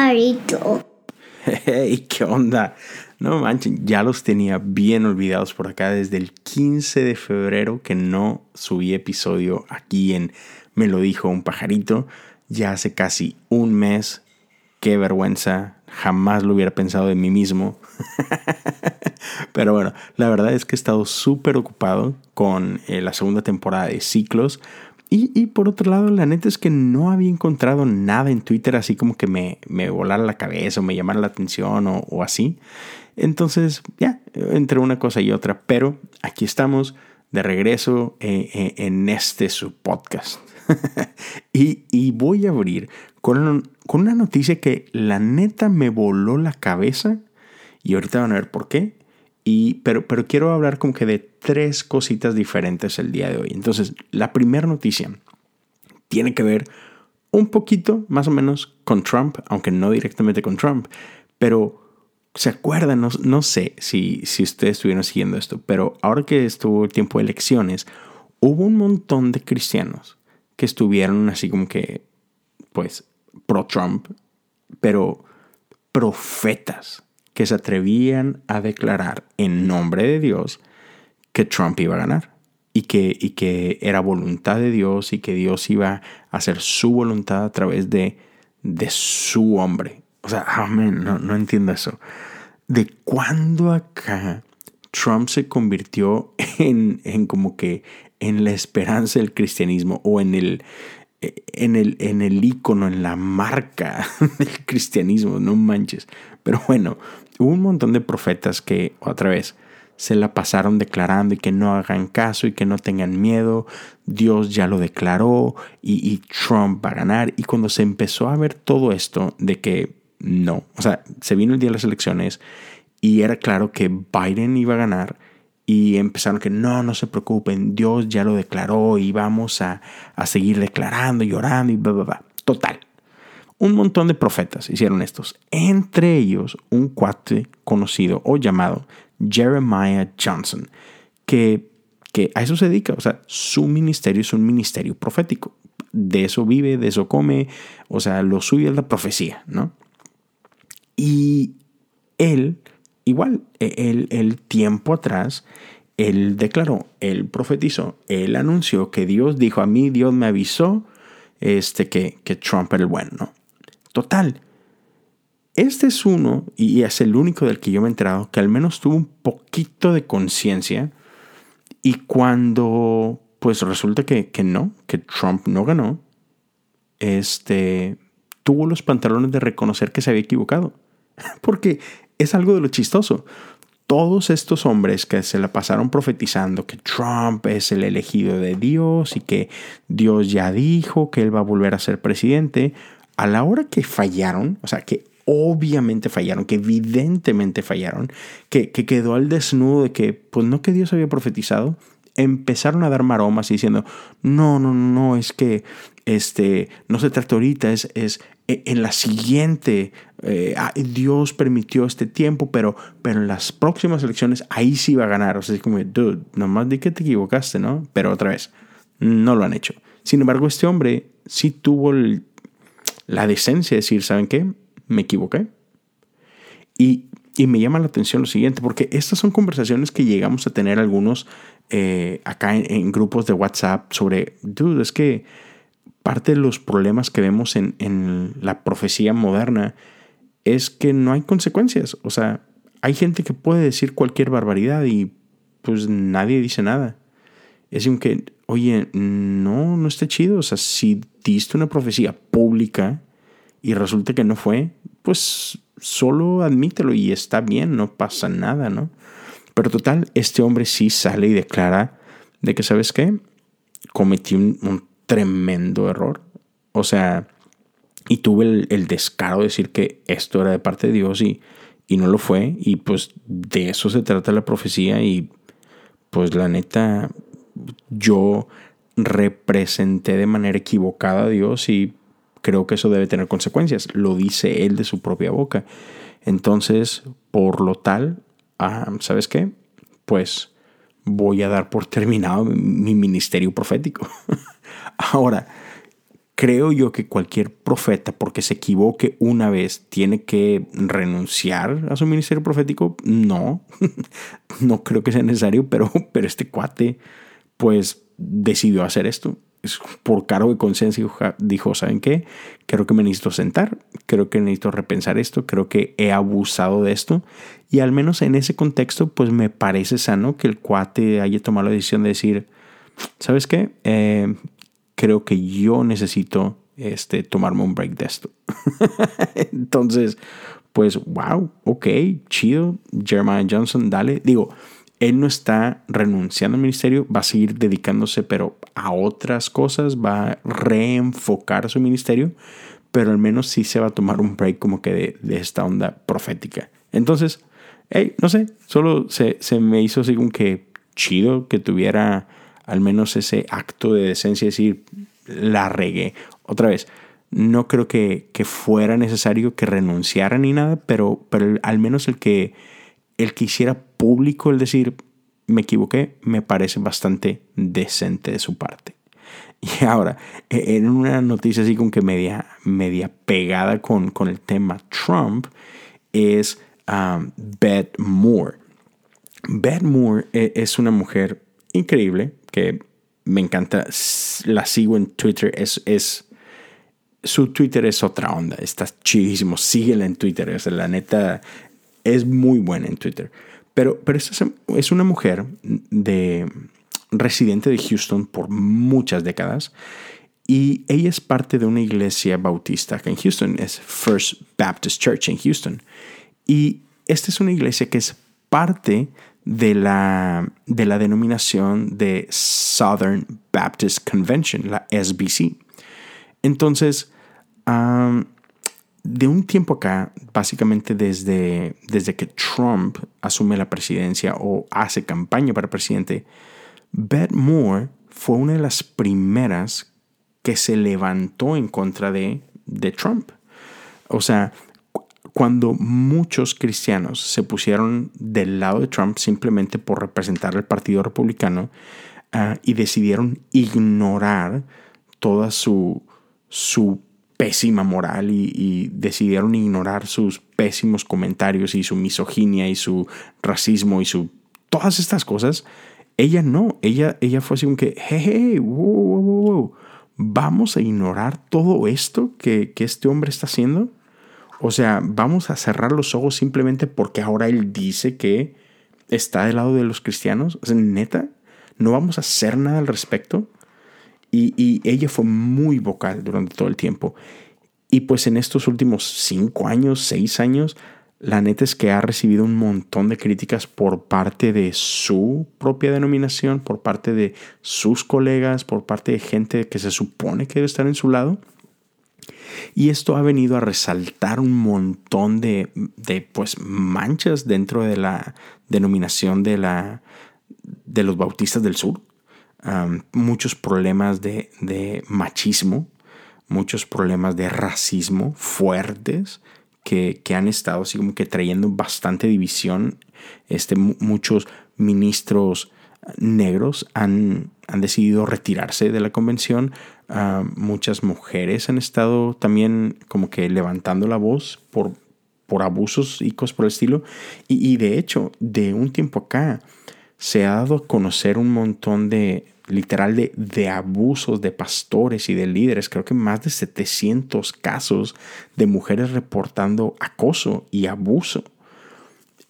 pajarito. Hey, ¿qué onda? No manchen, ya los tenía bien olvidados por acá desde el 15 de febrero que no subí episodio aquí en Me lo dijo un pajarito. Ya hace casi un mes. Qué vergüenza. Jamás lo hubiera pensado de mí mismo. Pero bueno, la verdad es que he estado súper ocupado con eh, la segunda temporada de Ciclos. Y, por otro lado, la neta es que no había encontrado nada en Twitter así como que me, me volara la cabeza o me llamara la atención o, así. Entonces, ya, entre una cosa y otra. Pero aquí estamos de regreso eh, eh, en este su podcast. y, voy a abrir con, con una noticia que la neta me voló la cabeza. Y ahorita van a ver por qué pero, pero quiero hablar como que de tres cositas diferentes el día de hoy. Entonces, la primera noticia tiene que ver un poquito, más o menos, con Trump, aunque no directamente con Trump, pero ¿se acuerdan? No, sé si, si ustedes estuvieron siguiendo esto, pero ahora que estuvo el tiempo de elecciones, hubo un montón de cristianos que estuvieron así como que, pues, pro-Trump, pero profetas que se atrevían a declarar en nombre de Dios que Trump iba a ganar y que, y que era voluntad de Dios y que Dios iba a hacer su voluntad a través de, de su hombre. O sea, amén, no, no entiendo eso. ¿De cuándo acá Trump se convirtió en, en como que en la esperanza del cristianismo o en el, en el, en el icono, en la marca del cristianismo, no manches. Pero bueno, hubo un montón de profetas que otra vez se la pasaron declarando y que no hagan caso y que no tengan miedo. Dios ya lo declaró y, Trump va a ganar. Y cuando se empezó a ver todo esto de que no, o sea, se vino el día de las elecciones y era claro que Biden iba a ganar y empezaron que no, no se preocupen, Dios ya lo declaró y vamos a, a seguir declarando y orando y bla, bla, bla. Total, un montón de profetas hicieron estos, entre ellos un cuate conocido o llamado Jeremiah Johnson, que, que a eso se dedica, o sea, su ministerio es un ministerio profético, de eso vive, de eso come, o sea, lo suyo es la profecía, ¿no? Y él, igual, el, el tiempo atrás, él declaró, él profetizó, él anunció que Dios dijo a mí, Dios me avisó este, que, que Trump era el bueno, ¿no? Total. Este es uno, y es el único del que yo me he enterado, que al menos tuvo un poquito de conciencia. Y cuando, pues resulta que, que, no, que Trump no ganó, este, tuvo los pantalones de reconocer que se había equivocado. Porque es algo de lo chistoso. Todos estos hombres que se la pasaron profetizando que Trump es el elegido de Dios y que Dios ya dijo que él va a volver a ser presidente, a la hora que fallaron, o sea, que obviamente fallaron, que evidentemente fallaron, que, quedó al desnudo de que, pues no que Dios había profetizado, empezaron a dar maromas diciendo, no, no, no, es que este, no se trata ahorita, es, en la siguiente, eh, ah, Dios permitió este tiempo, pero, pero en las próximas elecciones ahí sí va a ganar. O sea, es como, dude, nomás di que te equivocaste, ¿no? Pero otra vez, no lo han hecho. Sin embargo, este hombre sí tuvo la decencia de decir, ¿saben qué? Me equivoqué. Y, me llama la atención lo siguiente, porque estas son conversaciones que llegamos a tener algunos eh, acá en, grupos de WhatsApp sobre, dude, es que parte de los problemas que vemos en, en la profecía moderna es que no hay consecuencias. O sea, hay gente que puede decir cualquier barbaridad y pues nadie dice nada. Es como que, oye, no, no está chido. O sea, si diste una profecía pública y resulta que no fue, pues solo admítelo y está bien, no pasa nada, ¿no? Pero total, este hombre sí sale y declara de que, ¿sabes qué? Cometí un, tremendo error. O sea, y tuve el, descaro de decir que esto era de parte de Dios y, y no lo fue. Y pues de eso se trata la profecía y pues la neta, yo representé de manera equivocada a Dios y creo que eso debe tener consecuencias. Lo dice él de su propia boca. Entonces, por lo tal, ah, ¿sabes qué? Pues voy a dar por terminado mi ministerio profético. Ahora, creo yo que cualquier profeta, porque se equivoque una vez, tiene que renunciar a su ministerio profético. No, no creo que sea necesario, pero, pero este cuate, pues, decidió hacer esto. Por cargo de conciencia dijo, ¿saben qué? Creo que me necesito sentar, creo que necesito repensar esto, creo que he abusado de esto. Y al menos en ese contexto, pues me parece sano que el cuate haya tomado la decisión de decir, ¿sabes qué? Eh, creo que yo necesito este, tomarme un break de esto. Entonces, pues, wow, ok, chido, Jeremiah Johnson, dale. Digo, él no está renunciando al ministerio, va a seguir dedicándose, pero a otras cosas, va a reenfocar su ministerio, pero al menos sí se va a tomar un break como que de, de esta onda profética. Entonces, hey, no sé, solo se, se me hizo así como que chido que tuviera al menos ese acto de decencia, decir, la regué. Otra vez, no creo que, fuera necesario que renunciara ni nada, pero, pero al menos el que, el que hiciera público el decir, me equivoqué, me parece bastante decente de su parte. Y ahora, e, en una noticia así como que media, media pegada con, con el tema Trump, es um, Beth Moore. Beth Moore e, es una mujer increíble, que me encanta, la sigo en Twitter, es, es su Twitter es otra onda, está chidísimo, síguela en Twitter, es la neta es muy buena en Twitter. Pero, pero esta es una mujer de residente de Houston por muchas décadas y ella es parte de una iglesia bautista en Houston, es First Baptist Church en Houston. Y esta es una iglesia que es parte de la, de la denominación de Southern Baptist Convention, la SBC. Entonces, de un tiempo acá, básicamente desde, desde que Trump asume la presidencia o hace campaña para presidente, Beth Moore fue una de las primeras que se levantó en contra de, de Trump. O sea, cuando muchos cristianos se pusieron del lado de Trump simplemente por representar al Partido Republicano ah, y decidieron ignorar toda su, su pésima moral y, decidieron ignorar sus pésimos comentarios y su misoginia y su racismo y su todas estas cosas, ella no, ella, ella fue así como que, hey, vamos a ignorar todo esto que, que este hombre está haciendo o sea, vamos a cerrar los ojos simplemente porque ahora él dice que está del lado de los cristianos. O sea, neta, no vamos a hacer nada al respecto. Y, ella fue muy vocal durante todo el tiempo. Y pues en estos últimos cinco años, seis años, la neta es que ha recibido un montón de críticas por parte de su propia denominación, por parte de sus colegas, por parte de gente que se supone que debe estar en su lado. Y esto ha venido a resaltar un montón de, pues, manchas dentro de la denominación de, la, de los bautistas del sur. muchos problemas de, machismo, muchos problemas de racismo fuertes que, han estado así como que trayendo bastante división. Este, muchos ministros negros han, han decidido retirarse de la convención. Muchas mujeres han estado también como que levantando la voz por, por abusos y cosas por el estilo. Y, de hecho, de un tiempo acá, se ha dado a conocer un montón de, literal, de, de, abusos de pastores y de líderes. Creo que más de 700 casos de mujeres reportando acoso y abuso.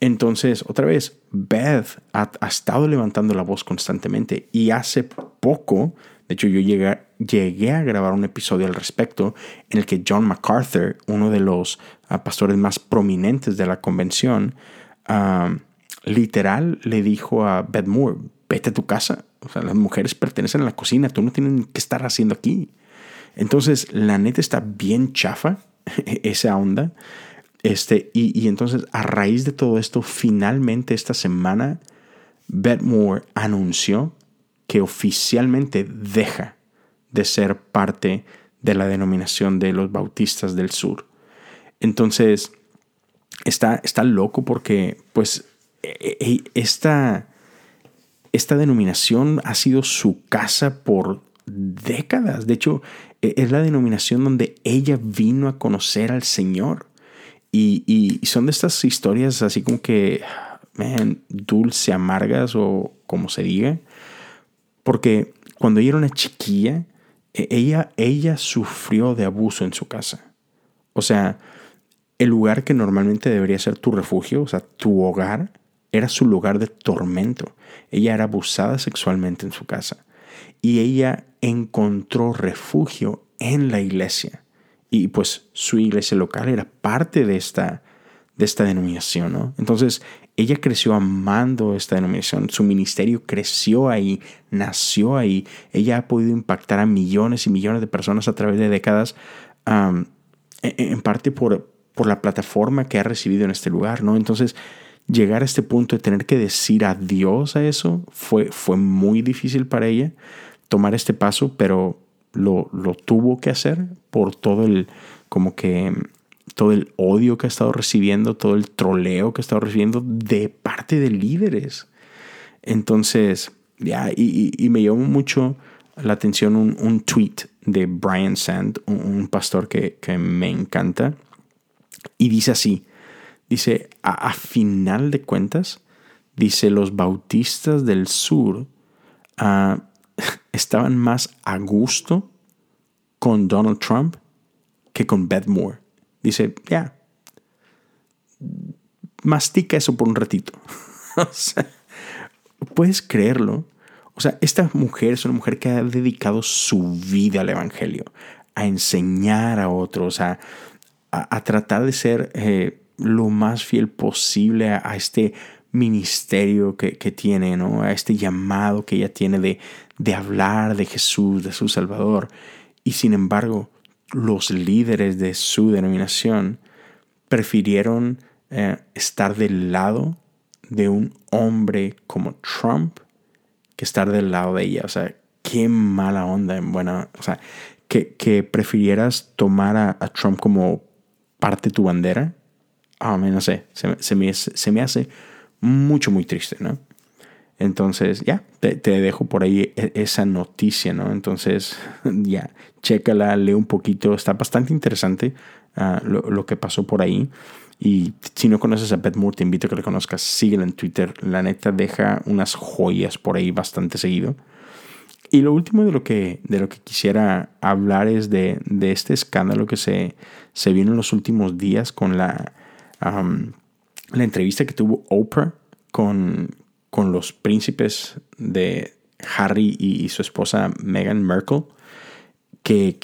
Entonces, otra vez, Beth ha, estado levantando la voz constantemente y hace poco, de hecho yo llegué, a grabar un episodio al respecto en el que John MacArthur, uno de los ah, pastores más prominentes de la convención, ah, literal le dijo a Beth Moore, vete a tu casa, o sea, las mujeres pertenecen a la cocina, tú no tienes que estar haciendo aquí. Entonces, la neta está bien chafa esa onda. Este, y, entonces, a raíz de todo esto, finalmente esta semana, Moore anunció que oficialmente deja de ser parte de la denominación de los bautistas del sur. Entonces, está, está loco porque, pues, e, e, esta, esta denominación ha sido su casa por décadas. De hecho, e, es la denominación donde ella vino a conocer al Señor. Y, son de estas historias así como que, man, dulce, amargas o como se diga. Porque cuando ella era una chiquilla, e, ella, ella sufrió de abuso en su casa. O sea, el lugar que normalmente debería ser tu refugio, o sea, tu hogar, era su lugar de tormento. Ella era abusada sexualmente en su casa. Y ella encontró refugio en la iglesia. Y pues su iglesia local era parte de esta, de esta denominación, ¿no? Entonces, ella creció amando esta denominación, su ministerio creció ahí, nació ahí, ella ha podido impactar a millones y millones de personas a través de décadas, en parte por, por la plataforma que ha recibido en este lugar, ¿no? Entonces, llegar a este punto de tener que decir adiós a eso fue, fue muy difícil para ella tomar este paso, pero lo, lo tuvo que hacer por todo el, como que todo el odio que ha estado recibiendo, todo el troleo que ha estado recibiendo de parte de líderes. Entonces, ya, y, me llamó mucho la atención un, un tweet de Brian Sand, un, pastor que, que, me encanta, y dice así, dice, a, final de cuentas, dice, los bautistas del sur uh, estaban más a gusto con Donald Trump que con Beth Moore. Dice, ya, mastica eso por un ratito. o sea, puedes creerlo. O sea, esta mujer es una mujer que ha dedicado su vida al Evangelio, a enseñar a otros, a, a, tratar de ser eh, lo más fiel posible a, este ministerio que, tiene, ¿no? a este llamado que ella tiene de, de hablar de Jesús, de su Salvador. Y sin embargo, los líderes de su denominación prefirieron eh, estar del lado de un hombre como Trump que estar del lado de ella. O sea, qué mala onda en buena. O sea, que, que prefirieras tomar a, Trump como parte de tu bandera. Ah, no sé, se, me, se me hace mucho, muy triste, ¿no? Entonces, ya, te, dejo por ahí e, esa noticia, ¿no? Entonces, ya, chécala, lee un poquito, está bastante interesante ah, lo, que pasó por ahí. Y si no conoces a Beth Moore, te invito a que la conozcas, síguela en Twitter. La neta deja unas joyas por ahí bastante seguido. Y lo último de lo que, de lo que quisiera hablar es de, este escándalo que se, se vino en los últimos días con la, la entrevista que tuvo Oprah con, con los príncipes de Harry y, su esposa Meghan Merkel, que,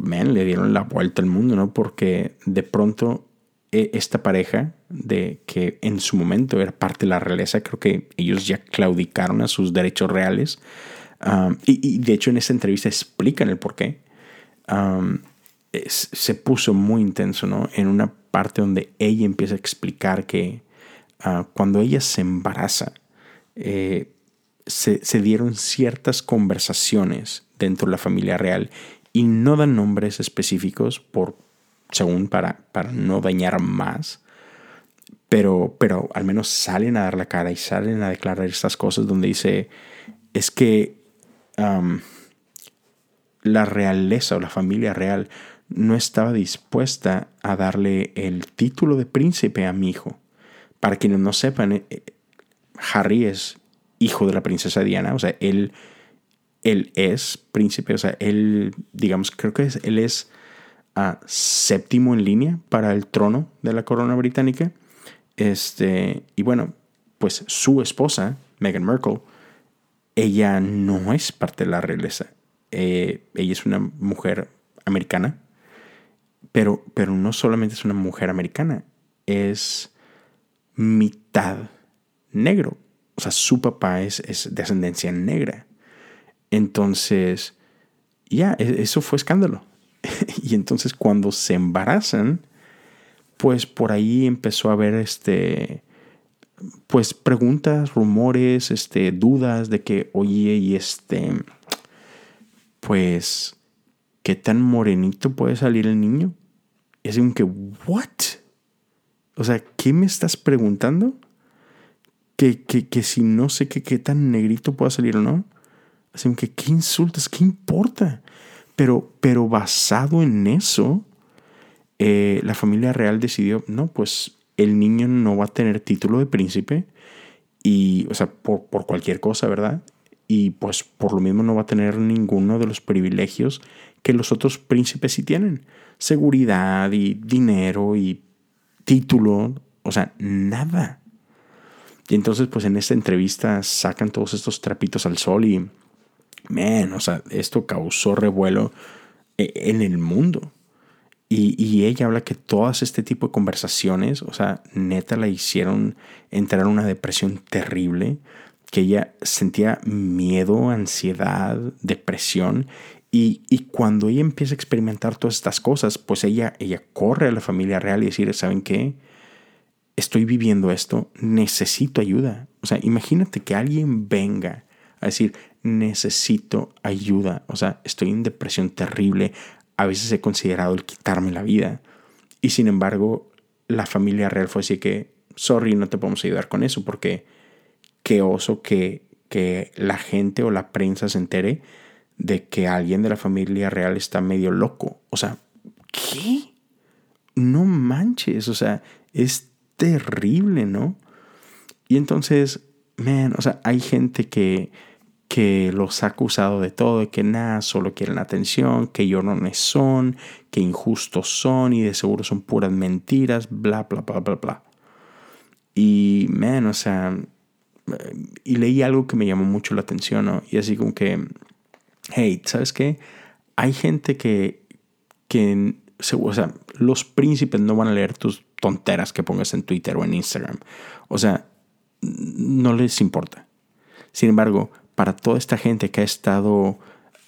le dieron la vuelta al mundo, ¿no? Porque de pronto e, esta pareja, de que en su momento era parte de la realeza, creo que ellos ya claudicaron a sus derechos reales. Um, y, de hecho en esta entrevista explican el por qué. Um, se puso muy intenso, ¿no? En una parte donde ella empieza a explicar que uh, cuando ella se embaraza, eh, se, dieron ciertas conversaciones dentro de la familia real y no dan nombres específicos por, según para, para no dañar más, pero, pero al menos salen a dar la cara y salen a declarar estas cosas donde dice, es que la realeza o la familia real no estaba dispuesta a darle el título de príncipe a mi hijo. Para quienes no sepan, eh, Harry es hijo de la princesa Diana, o sea, él, él es príncipe, o sea, él, digamos, creo que es, él es ah, séptimo en línea para el trono de la corona británica. Este, y bueno, pues su esposa, Meghan Merkel, ella no es parte de la realeza. Eh, ella es una mujer americana, pero, pero no solamente es una mujer americana, es mitad negro. O sea, su papá es, de ascendencia negra. Entonces, ya, e, eso fue escándalo. y entonces cuando se embarazan, pues por ahí empezó a haber este, pues preguntas, rumores, este, dudas de que, oye, y este, pues, ¿qué tan morenito puede salir el niño? Y así como que, ¿what? O sea, ¿qué me estás preguntando? que, que, si no sé qué, qué tan negrito pueda salir o no. Así que, ¿qué insultas? ¿Qué importa? Pero, pero basado en eso, eh, la familia real decidió, no, pues el niño no va a tener título de príncipe, y, o sea, por, por cualquier cosa, ¿verdad? Y pues por lo mismo no va a tener ninguno de los privilegios que los otros príncipes sí tienen. Seguridad y dinero y título, o sea, nada. Y entonces, pues en esta entrevista sacan todos estos trapitos al sol y, man, o sea, esto causó revuelo e, en el mundo. Y, ella habla que todas este tipo de conversaciones, o sea, neta la hicieron entrar en una depresión terrible, que ella sentía miedo, ansiedad, depresión. Y, y, cuando ella empieza a experimentar todas estas cosas, pues ella, ella corre a la familia real y decir, ¿saben qué? Estoy viviendo esto, necesito ayuda. O sea, imagínate que alguien venga a decir, necesito ayuda. O sea, estoy en depresión terrible, a veces he considerado el quitarme la vida. Y sin embargo, la familia real fue así que, sorry, no te podemos ayudar con eso, porque qué oso que, que la gente o la prensa se entere de que alguien de la familia real está medio loco. O sea, ¿qué? No manches, o sea, es terrible, ¿no? Y entonces, man, o sea, hay gente que que los ha acusado de todo, de que nada, solo quieren atención, que llorones son, que injustos son y de seguro son puras mentiras, bla, bla, bla, bla, bla. Y, man, o sea, y leí algo que me llamó mucho la atención, ¿no? Y así como que, hey, ¿sabes qué? Hay gente que, que, o sea, los príncipes no van a leer tus tonteras que pongas en Twitter o en Instagram. O sea, no les importa. Sin embargo, para toda esta gente que ha estado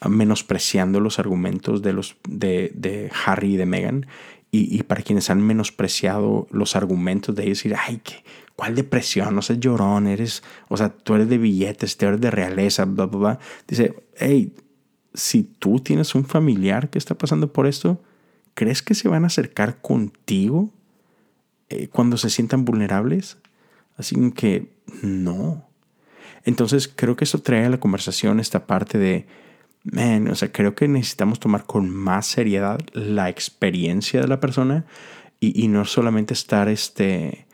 menospreciando los argumentos de, los, de, Harry y de Meghan y, para quienes han menospreciado los argumentos de ellos, decir, ay, ¿qué, ¿cuál depresión? No seas llorón, eres, o sea, tú eres de billetes, tú eres de realeza, bla, bla, bla. Dice, hey, si tú tienes un familiar que está pasando por esto, ¿crees que se van a acercar contigo eh, cuando se sientan vulnerables? Así que no. Entonces creo que eso trae a la conversación esta parte de, man, o sea, creo que necesitamos tomar con más seriedad la experiencia de la persona y, no solamente estar este,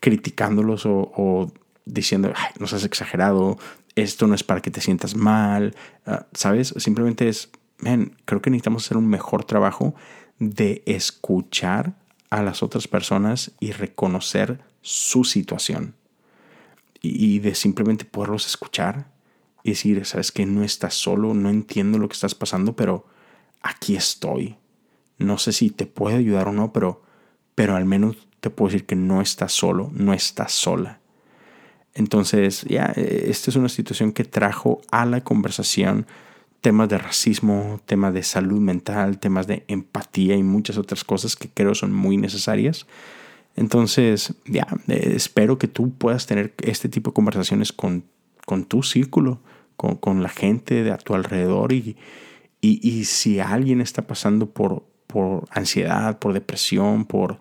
criticándolos o, diciendo, Ay, nos has exagerado, esto no es para que te sientas mal, ah, ¿sabes? Simplemente es, man, creo que necesitamos hacer un mejor trabajo de escuchar a las otras personas y reconocer su situación y de simplemente poderlos escuchar y decir, sabes que no estás solo, no entiendo lo que estás pasando, pero aquí estoy. No sé si te puedo ayudar o no, pero, pero al menos te puedo decir que no estás solo, no estás sola. Entonces, ya, esta es una situación que trajo a la conversación temas de racismo, temas de salud mental, temas de empatía y muchas otras cosas que creo son muy necesarias. Entonces, ya, eh, espero que tú puedas tener este tipo de conversaciones con, con tu círculo, con, con, la gente de a tu alrededor y, y, y, si alguien está pasando por, por ansiedad, por depresión, por,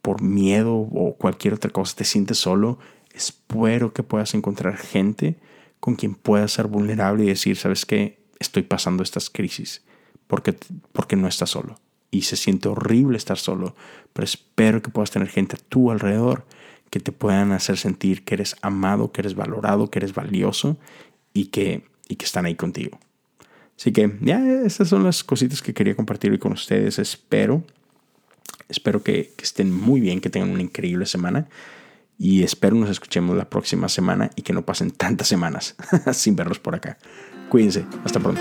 por miedo o cualquier otra cosa, te sientes solo, espero que puedas encontrar gente con quien puedas ser vulnerable y decir, ¿sabes qué? Estoy pasando estas crisis porque, porque no estás solo y se siente horrible estar solo, pero espero que puedas tener gente a tu alrededor que te puedan hacer sentir que eres amado, que eres valorado, que eres valioso y que, y que están ahí contigo. Así que ya, estas son las cositas que quería compartir hoy con ustedes. Espero, espero que, estén muy bien, que tengan una increíble semana y espero nos escuchemos la próxima semana y que no pasen tantas semanas sin verlos por acá. Cuídense, hasta pronto.